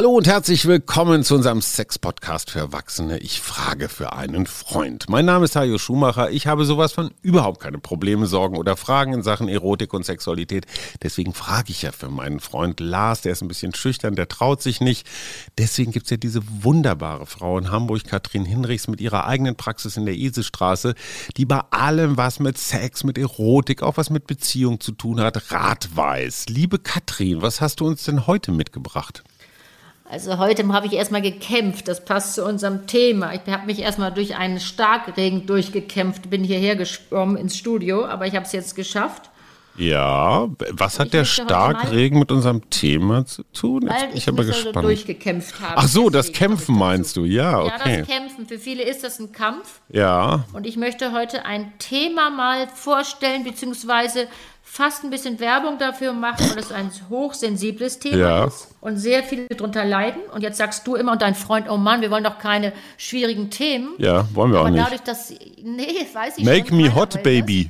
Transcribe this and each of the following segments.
Hallo und herzlich willkommen zu unserem Sex-Podcast für Erwachsene. Ich frage für einen Freund. Mein Name ist Hajo Schumacher. Ich habe sowas von überhaupt keine Probleme, Sorgen oder Fragen in Sachen Erotik und Sexualität. Deswegen frage ich ja für meinen Freund Lars. Der ist ein bisschen schüchtern, der traut sich nicht. Deswegen gibt es ja diese wunderbare Frau in Hamburg, Katrin Hinrichs, mit ihrer eigenen Praxis in der Eselstraße, die bei allem, was mit Sex, mit Erotik, auch was mit Beziehung zu tun hat, Rat weiß. Liebe Katrin, was hast du uns denn heute mitgebracht? Also heute habe ich erstmal gekämpft, das passt zu unserem Thema. Ich habe mich erstmal durch einen Starkregen durchgekämpft, bin hierher geschwommen ins Studio, aber ich habe es jetzt geschafft. Ja, was hat der Starkregen mit unserem Thema zu tun? Jetzt Weil ich, ich aber gespannt. So durchgekämpft habe. Ach so, das Kämpfen meinst du, ja, okay. Ja, das Kämpfen. Für viele ist das ein Kampf. Ja. Und ich möchte heute ein Thema mal vorstellen, beziehungsweise fast ein bisschen Werbung dafür machen, weil es ein hochsensibles Thema ja. ist und sehr viele darunter leiden. Und jetzt sagst du immer und dein Freund, oh Mann, wir wollen doch keine schwierigen Themen. Ja, wollen wir Aber auch nicht. dadurch, dass, nee, weiß ich Make me hot, baby.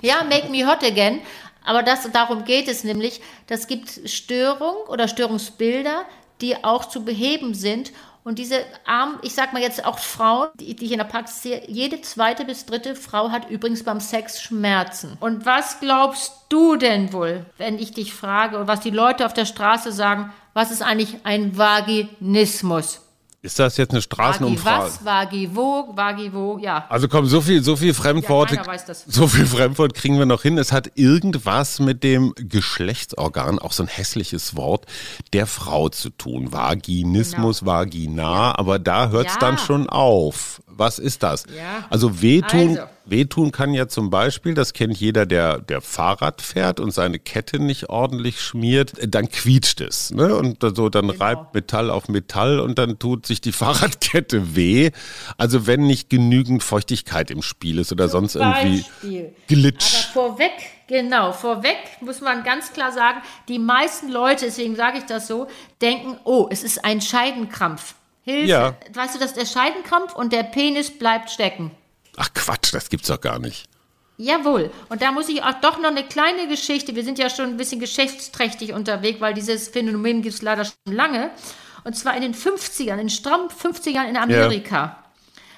Ja, make me hot again. Aber das, darum geht es nämlich. Das gibt Störung oder Störungsbilder, die auch zu beheben sind und diese armen, ich sag mal jetzt auch Frauen, die, die ich in der Praxis sehe, jede zweite bis dritte Frau hat übrigens beim Sex Schmerzen. Und was glaubst du denn wohl, wenn ich dich frage und was die Leute auf der Straße sagen, was ist eigentlich ein Vaginismus? Ist das jetzt eine Straßenumfrage? Vagi was, Vagi wo, Vagi wo, ja. Also komm, so viel, so viel Fremdworte, ja, so viel Fremdwort kriegen wir noch hin. Es hat irgendwas mit dem Geschlechtsorgan, auch so ein hässliches Wort, der Frau zu tun. Vaginismus, genau. Vagina, aber da hört es ja. dann schon auf. Was ist das? Ja. Also wehtun, also. wehtun kann ja zum Beispiel, das kennt jeder, der, der Fahrrad fährt und seine Kette nicht ordentlich schmiert, dann quietscht es. Ne? Und so, dann genau. reibt Metall auf Metall und dann tut sich die Fahrradkette weh. Also wenn nicht genügend Feuchtigkeit im Spiel ist oder zum sonst irgendwie Beispiel. Glitch. Aber vorweg Genau, vorweg muss man ganz klar sagen, die meisten Leute, deswegen sage ich das so, denken, oh, es ist ein Scheidenkrampf. Hilfe. Ja. Weißt du, dass der Scheidenkrampf und der Penis bleibt stecken. Ach Quatsch, das gibt's doch gar nicht. Jawohl. Und da muss ich auch doch noch eine kleine Geschichte. Wir sind ja schon ein bisschen geschäftsträchtig unterwegs, weil dieses Phänomen gibt es leider schon lange. Und zwar in den 50ern, in den strammen 50ern in Amerika. Ja.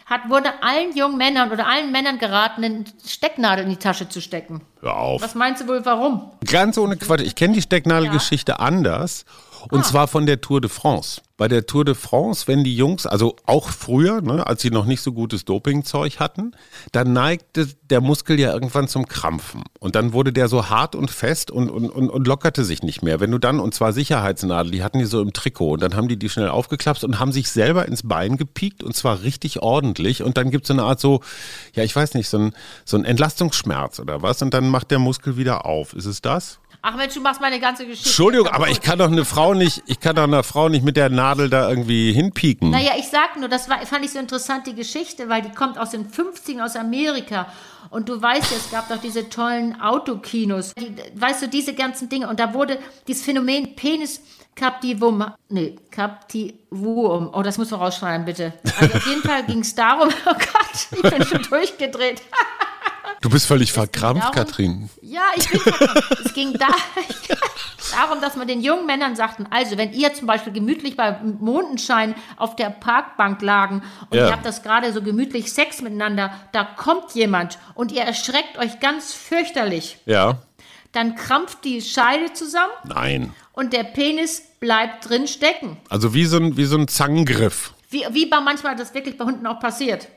Hat, wurde allen jungen Männern oder allen Männern geraten, eine Stecknadel in die Tasche zu stecken. Hör auf. Was meinst du wohl, warum? Ganz ohne Quatsch. Ich kenne die Stecknadelgeschichte ja. anders. Und ah. zwar von der Tour de France. Bei der Tour de France, wenn die Jungs, also auch früher, ne, als sie noch nicht so gutes Dopingzeug hatten, dann neigte der Muskel ja irgendwann zum Krampfen. Und dann wurde der so hart und fest und, und, und, und lockerte sich nicht mehr. Wenn du dann, und zwar Sicherheitsnadel, die hatten die so im Trikot und dann haben die die schnell aufgeklappt und haben sich selber ins Bein gepiekt und zwar richtig ordentlich. Und dann gibt es so eine Art so, ja, ich weiß nicht, so ein, so ein Entlastungsschmerz oder was. Und dann macht der Muskel wieder auf. Ist es das? Ach Mensch, du machst meine ganze Geschichte. Entschuldigung, aber ich kann doch eine Frau nicht, ich kann doch einer Frau nicht mit der Nadel da irgendwie hinpieken. Naja, ich sag nur, das war, fand ich so interessant, die Geschichte, weil die kommt aus den 50ern aus Amerika. Und du weißt ja, es gab doch diese tollen Autokinos. Die, weißt du, diese ganzen Dinge. Und da wurde dieses Phänomen Penis Captivum, nee, Captivum, oh, das muss man rausschreiben, bitte. Also auf jeden Fall ging es darum, oh Gott, ich bin schon durchgedreht. Du bist völlig verkrampft, darum, Katrin. Ja, ich bin verkrampft. es ging da, darum, dass man den jungen Männern sagten, also wenn ihr zum Beispiel gemütlich bei Mondenschein auf der Parkbank lagen und ja. ihr habt das gerade so gemütlich Sex miteinander, da kommt jemand und ihr erschreckt euch ganz fürchterlich. Ja. Dann krampft die Scheide zusammen. Nein. Und der Penis bleibt drin stecken. Also wie so ein, wie so ein Zangengriff. Wie, wie bei manchmal das wirklich bei Hunden auch passiert.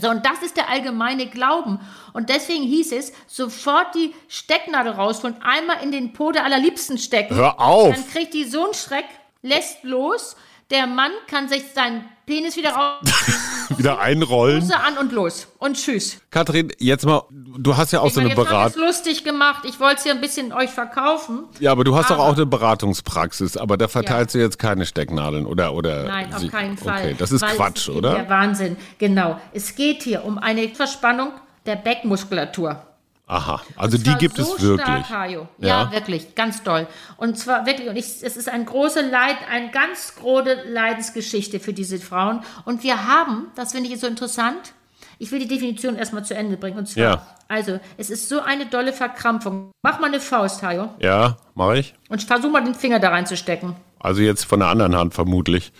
So, und das ist der allgemeine Glauben. Und deswegen hieß es, sofort die Stecknadel rausholen, einmal in den Po der Allerliebsten stecken. Hör auf! Dann kriegt die so einen Schreck, lässt los. Der Mann kann sich seinen Penis wieder raus. wieder einrollen. Hose an und los. Und tschüss. Kathrin, jetzt mal, du hast ja auch ich so eine Beratung. lustig gemacht. Ich wollte es ja ein bisschen euch verkaufen. Ja, aber du hast doch auch eine Beratungspraxis, aber da verteilst ja. du jetzt keine Stecknadeln oder oder Nein, auf keinen Fall. Okay, das ist Quatsch, oder? Der Wahnsinn. Genau. Es geht hier um eine Verspannung der Beckmuskulatur. Aha, also die gibt so es wirklich. Stark. Ja. Ja. wirklich, ganz toll. Und zwar wirklich, und ich, es ist ein große Leid, eine ganz große Leidensgeschichte für diese Frauen. Und wir haben, das finde ich so interessant, ich will die Definition erstmal zu Ende bringen. Und zwar, Ja. also, es ist so eine dolle Verkrampfung. Mach mal eine Faust, Hajo, Ja, mache ich. und versuch mal den Finger da reinzustecken. Also jetzt von der anderen Hand vermutlich.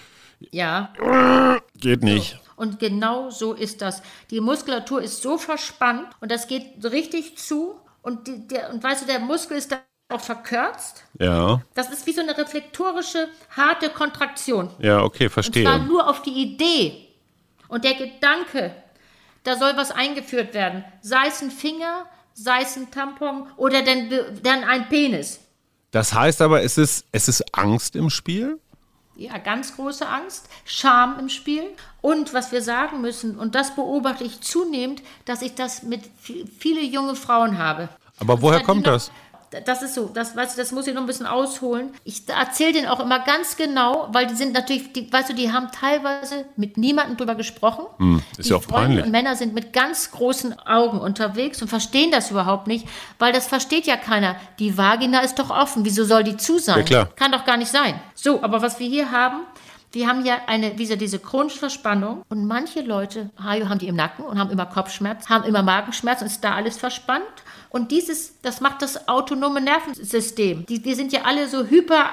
Ja. Geht nicht. Und genau so ist das. Die Muskulatur ist so verspannt und das geht richtig zu. Und, die, der, und weißt du, der Muskel ist da auch verkürzt. Ja, Das ist wie so eine reflektorische, harte Kontraktion. ja, okay, Und zwar verstehe. nur auf die Idee und der Gedanke, da soll was eingeführt werden. Sei es ein Finger, sei es ein Tampon oder dann, dann ein Penis. Das heißt aber, es ist, es ist Angst im Spiel? Ja, ganz große Angst, Scham im Spiel. Und was wir sagen müssen, und das beobachte ich zunehmend, dass ich das mit vi- viele junge Frauen habe. Aber woher kommt das? Das ist so, das, weißt du, das muss ich noch ein bisschen ausholen. Ich erzähle denen auch immer ganz genau, weil die sind natürlich, die, weißt du, die haben teilweise mit niemandem drüber gesprochen. Hm, ist die ja auch Freunde peinlich. und Männer sind mit ganz großen Augen unterwegs und verstehen das überhaupt nicht, weil das versteht ja keiner. Die Vagina ist doch offen, wieso soll die zu sein? Ja, klar. Kann doch gar nicht sein. So, aber was wir hier haben, wir haben ja eine, wie diese chronische Verspannung und manche Leute Hajo, haben die im Nacken und haben immer Kopfschmerz, haben immer Magenschmerz und ist da alles verspannt. Und dieses, das macht das autonome Nervensystem. Die, die sind ja alle so hyper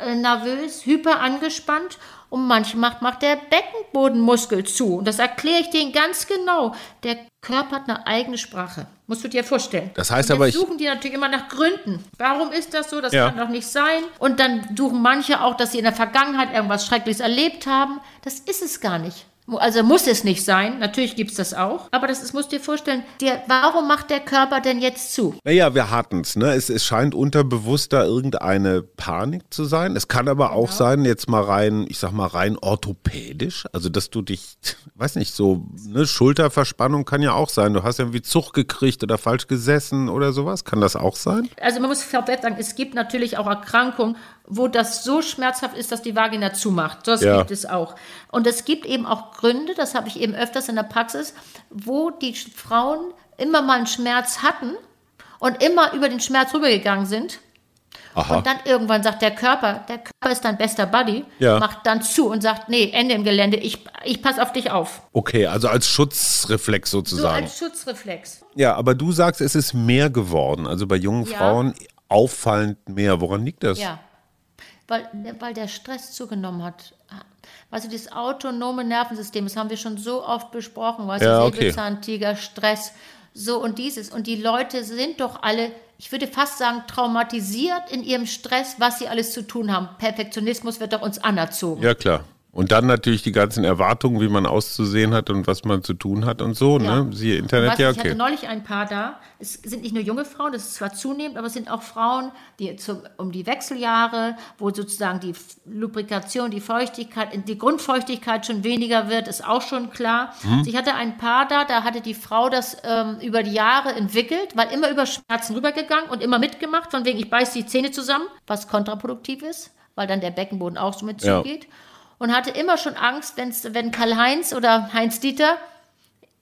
äh, nervös, hyper angespannt und manchmal macht, macht der Beckenbodenmuskel zu. Und das erkläre ich denen ganz genau. Der Körper hat eine eigene Sprache. Musst du dir vorstellen. Das heißt aber, ich- suchen die natürlich immer nach Gründen. Warum ist das so? Das Ja. kann doch nicht sein. Und dann suchen manche auch, dass sie in der Vergangenheit irgendwas Schreckliches erlebt haben. Das ist es gar nicht. Also muss es nicht sein. Natürlich gibt es das auch. Aber das ist, musst du dir vorstellen, der, warum macht der Körper denn jetzt zu? Naja, wir hatten es. Ne? Es, es scheint unterbewusst da irgendeine Panik zu sein. Es kann aber auch sein, jetzt mal rein, ich sag mal rein orthopädisch, also dass du dich, weiß nicht, so, ne, Schulterverspannung kann ja auch sein. Du hast irgendwie Zug gekriegt oder falsch gesessen oder sowas. Kann das auch sein? Also man muss vorweg sagen, es gibt natürlich auch Erkrankungen, wo das so schmerzhaft ist, dass die Vagina zumacht. Das Ja. gibt es auch. Und es gibt eben auch Gründe, das habe ich eben öfters in der Praxis, wo die Frauen immer mal einen Schmerz hatten und immer über den Schmerz rübergegangen sind. Aha. Und dann irgendwann sagt der Körper, der Körper ist dein bester Buddy, Ja. macht dann zu und sagt, nee, Ende im Gelände, ich, ich passe auf dich auf. Okay, also als Schutzreflex So sozusagen. als Schutzreflex. ja, aber du sagst, es ist mehr geworden. Also bei jungen Ja. Frauen auffallend mehr. Woran liegt das? Ja, weil, weil der Stress zugenommen hat. Weißt du, dieses autonome Nervensystem, das haben wir schon so oft besprochen, weißt Ja, du, okay. Säbelzahntiger, Stress, so und dieses. Und die Leute sind doch alle, ich würde fast sagen, traumatisiert in ihrem Stress, was sie alles zu tun haben. Perfektionismus wird doch uns anerzogen. Ja, klar. Und dann natürlich die ganzen Erwartungen, wie man auszusehen hat und was man zu tun hat und so, Ja. ne? Siehe Internet, Weißt ja, Ich hatte okay. neulich ein paar da. Es sind nicht nur junge Frauen, das ist zwar zunehmend, aber es sind auch Frauen, die zum, um die Wechseljahre, wo sozusagen die Lubrikation, die Feuchtigkeit, die Grundfeuchtigkeit schon weniger wird, ist auch schon klar. Mhm. Also Ich hatte ein paar da, da hatte die Frau das ähm, über die Jahre entwickelt, weil immer über Schmerzen rübergegangen und immer mitgemacht, von wegen, ich beiß die Zähne zusammen, was kontraproduktiv ist, weil dann der Beckenboden auch so mit Ja. Und hatte immer schon Angst, wenn's, wenn Karl-Heinz oder Heinz-Dieter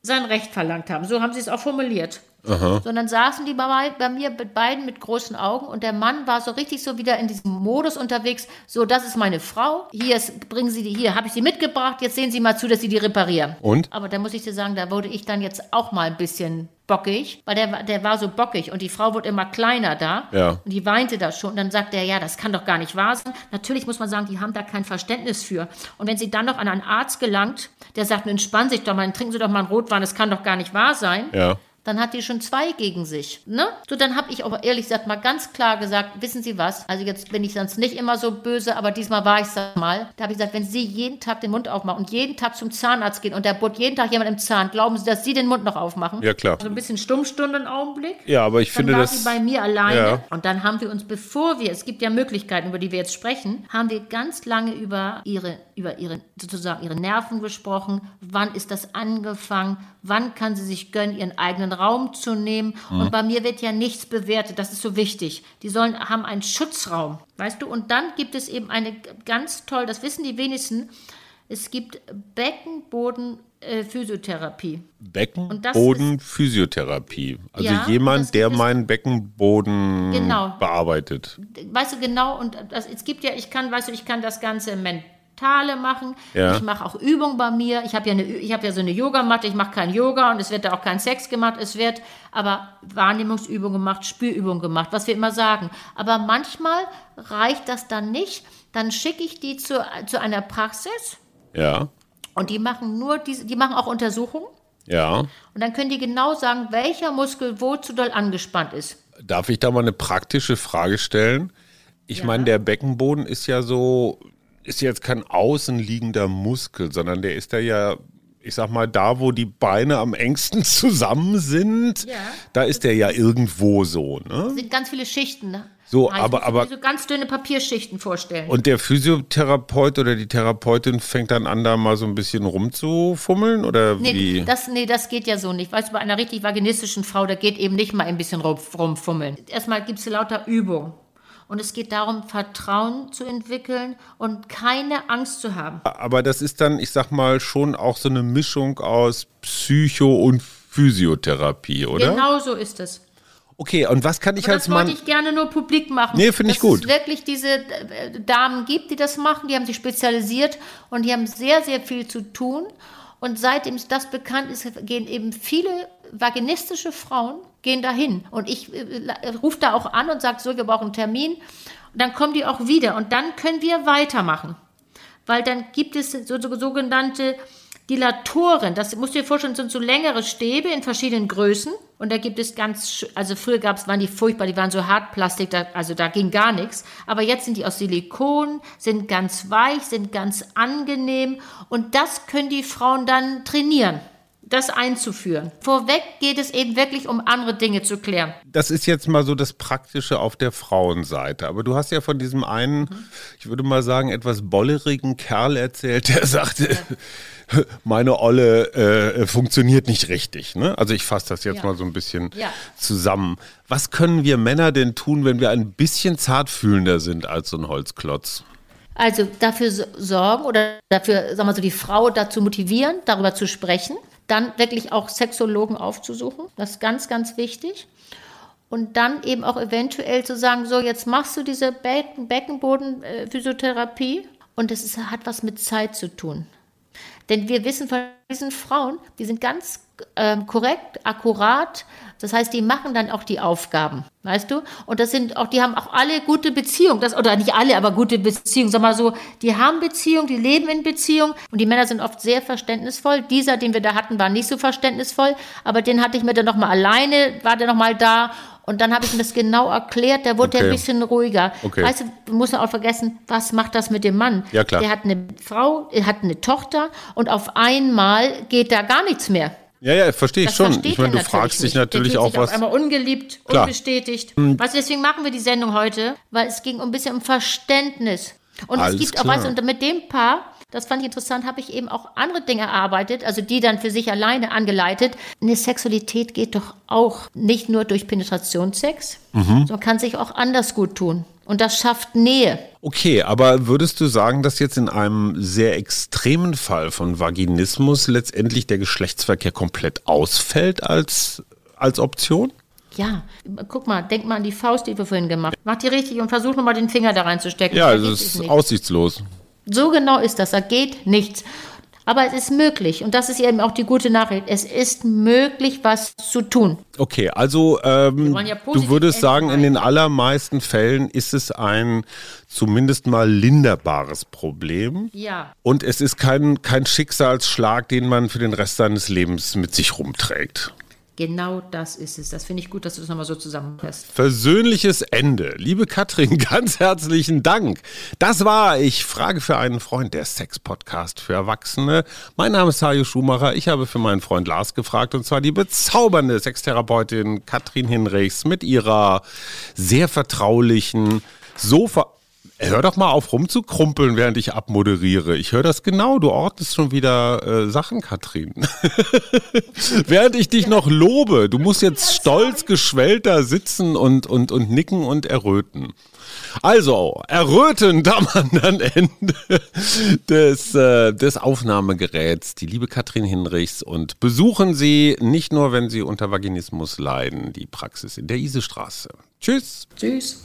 sein Recht verlangt haben. So haben sie es auch formuliert. Sondern saßen die bei, bei mir mit beiden mit großen Augen und der Mann war so richtig so wieder in diesem Modus unterwegs. So, das ist meine Frau. Hier ist, bringen Sie die, hier habe ich sie mitgebracht. Jetzt sehen Sie mal zu, dass Sie die reparieren. Und? Aber da muss ich dir sagen, da wurde ich dann jetzt auch mal ein bisschen bockig, weil der, war- der war so bockig und die Frau wurde immer kleiner da Ja. und die weinte da schon. Und dann sagt er, ja, das kann doch gar nicht wahr sein. Natürlich muss man sagen, die haben da kein Verständnis für. Und wenn sie dann noch an einen Arzt gelangt, der sagt, entspannen Sie sich doch mal, trinken Sie doch mal einen Rotwein, das kann doch gar nicht wahr sein Ja. Dann hat die schon zwei gegen sich. Ne? So, dann habe ich aber ehrlich gesagt mal ganz klar gesagt, wissen Sie was, also jetzt bin ich sonst nicht immer so böse, aber diesmal war ich es mal. Da habe ich gesagt, wenn Sie jeden Tag den Mund aufmachen und jeden Tag zum Zahnarzt gehen und da bohrt jeden Tag jemand im Zahn, glauben Sie, dass Sie den Mund noch aufmachen? Ja, klar. Also ein bisschen Stummstunde einen Augenblick. Ja, aber ich Dann finde war das. sie bei mir alleine Ja. und dann haben wir uns, bevor wir, es gibt ja Möglichkeiten, über die wir jetzt sprechen, haben wir ganz lange über ihre, über ihre, sozusagen ihre Nerven gesprochen. Wann ist das angefangen? Wann kann sie sich gönnen, ihren eigenen Raum zu nehmen? Und bei mir wird ja nichts bewertet. Das ist so wichtig. Die sollen, haben einen Schutzraum, weißt du? Und dann gibt es eben eine ganz toll, das wissen die wenigsten, Es gibt Beckenboden-Physiotherapie. Beckenboden-Physiotherapie. Also Ja, jemand, der meinen Beckenboden Genau. bearbeitet. weißt du genau, und das, es gibt ja, ich kann, weißt du, ich kann das Ganze mentale machen. Ja. Ich mache auch Übungen bei mir. Ich habe ja, eine, Ü- ich habe ja so eine Yogamatte, ich mache kein Yoga und es wird da auch kein Sex gemacht. Es wird aber Wahrnehmungsübungen gemacht, Spürübungen gemacht, was wir immer sagen. Aber manchmal reicht das dann nicht. Dann schicke ich die zu, zu einer Praxis Ja, und die machen nur diese, die machen auch Untersuchungen. ja. Und dann können die genau sagen, welcher Muskel wo zu doll angespannt ist. Darf ich da mal eine praktische Frage stellen? Ich meine, der Beckenboden ist ja so, ist jetzt kein außenliegender Muskel, sondern der ist da ja, ich sag mal, da, wo die Beine am engsten zusammen sind, Ja. da ist der ja irgendwo so, ne? Das sind ganz viele Schichten. Ne? So, ich aber- aber- so ganz dünne Papierschichten vorstellen. Und der Physiotherapeut oder die Therapeutin fängt dann an, da mal so ein bisschen rumzufummeln oder Nee wie? das, nee, das geht ja so nicht. Weißt du, bei einer richtig vaginistischen Frau, da geht eben nicht mal ein bisschen rum, rumfummeln. Erstmal gibt es lauter Übung. Und es geht darum, Vertrauen zu entwickeln und keine Angst zu haben. Aber das ist dann, ich sag mal, schon auch so eine Mischung aus Psycho- und Physiotherapie, oder? Genau so ist es. Okay, und was kann ich Und als das wollte Mann. ich gerne nur publik machen. Nee, finde ich dass gut. es wirklich diese äh, Damen gibt, die das machen. Die haben sich spezialisiert und die haben sehr, sehr viel zu tun. Und seitdem das bekannt ist, gehen eben viele vaginistische Frauen gehen dahin. Und ich äh, rufe da auch an und sage, so, wir brauchen einen Termin. Und dann kommen die auch wieder. Und dann können wir weitermachen. Weil dann gibt es so, so, sogenannte Dilatoren. Das musst du dir vorstellen, sind so längere Stäbe in verschiedenen Größen. Und da gibt es ganz, also früher gab es, waren die furchtbar, die waren so Hartplastik, da, also da ging gar nichts. Aber jetzt sind die aus Silikon, sind ganz weich, sind ganz angenehm. Und das können die Frauen dann trainieren, das einzuführen. Vorweg geht es eben wirklich um andere Dinge zu klären. Das ist jetzt mal so das Praktische auf der Frauenseite. Aber du hast ja von diesem einen, ich würde mal sagen, etwas bollerigen Kerl erzählt, der sagte, meine Olle äh, funktioniert nicht richtig. Ne? Also ich fasse das jetzt Ja. mal so ein bisschen Ja. zusammen. Was können wir Männer denn tun, wenn wir ein bisschen zartfühlender sind als so ein Holzklotz? Also dafür so- sorgen oder dafür, sagen wir so, die Frau dazu motivieren, darüber zu sprechen. Dann wirklich auch Sexologen aufzusuchen. Das ist ganz, ganz wichtig. Und dann eben auch eventuell zu sagen, so jetzt machst du diese Becken Beckenboden-Physiotherapie und das ist, hat was mit Zeit zu tun. Denn wir wissen von diesen Frauen, die sind ganz ähm, korrekt, akkurat. Das heißt, die machen dann auch die Aufgaben, weißt du? Und das sind auch, die haben auch alle gute Beziehungen, das, oder nicht alle, aber gute Beziehungen. Sag mal so, die haben Beziehungen, die leben in Beziehung und die Männer sind oft sehr verständnisvoll. Dieser, den wir da hatten, war nicht so verständnisvoll, aber den hatte ich mir dann noch mal alleine, war der noch mal da und dann habe ich ihm das genau erklärt, der wurde Okay. ein bisschen ruhiger. Okay. Weißt du, du musst auch vergessen, was macht das mit dem Mann? Ja, klar. Der hat eine Frau, er hat eine Tochter und auf einmal geht da gar nichts mehr. Ja, ja, verstehe ich schon. Ich meine, er du fragst dich natürlich auch sich was. Auf einmal ungeliebt, Klar. Hm. unbestätigt. Weißt du, deswegen machen wir die Sendung heute, weil es ging ein bisschen um Verständnis. Und Alles es gibt auch, klar. weißt du, und mit dem Paar, das fand ich interessant, habe ich eben auch andere Dinge erarbeitet, also die dann für sich alleine angeleitet. Eine Sexualität geht doch auch nicht nur durch Penetrationssex, Mhm. sondern kann sich auch anders gut tun. Und das schafft Nähe. Okay, aber würdest du sagen, dass jetzt in einem sehr extremen Fall von Vaginismus letztendlich der Geschlechtsverkehr komplett ausfällt als, als Option? Ja, guck mal, denk mal an die Faust, die wir vorhin gemacht haben. Mach die richtig und versuch nochmal den Finger da reinzustecken. Ja, Da geht es es ist aussichtslos. So genau ist das. Da geht nichts. Aber es ist möglich. Und das ist eben auch die gute Nachricht. Es ist möglich, was zu tun. Okay, also ähm, ja du würdest sagen, in den allermeisten Fällen ist es ein zumindest mal linderbares Problem. Ja. Und es ist kein, kein Schicksalsschlag, den man für den Rest seines Lebens mit sich rumträgt. Genau das ist es. Das finde ich gut, dass du das nochmal so zusammenfasst. Versöhnliches Ende. Liebe Katrin, ganz herzlichen Dank. Das war Ich frage für einen Freund, der Sex-Podcast für Erwachsene. Mein Name ist Hajo Schumacher. Ich habe für meinen Freund Lars gefragt und zwar die bezaubernde Sextherapeutin Katrin Hinrichs mit ihrer sehr vertraulichen, so ver Hör doch mal auf rumzukrumpeln, während ich abmoderiere. Ich höre das genau. Du ordnest schon wieder äh, Sachen, Katrin. während ich dich noch lobe. Du musst jetzt stolz geschwellt da sitzen und, und, und nicken und erröten. Also, errötend am anderen Ende des, äh, des Aufnahmegeräts, die liebe Katrin Hinrichs. Und besuchen Sie nicht nur, wenn Sie unter Vaginismus leiden, die Praxis in der Isestraße. Tschüss. Tschüss.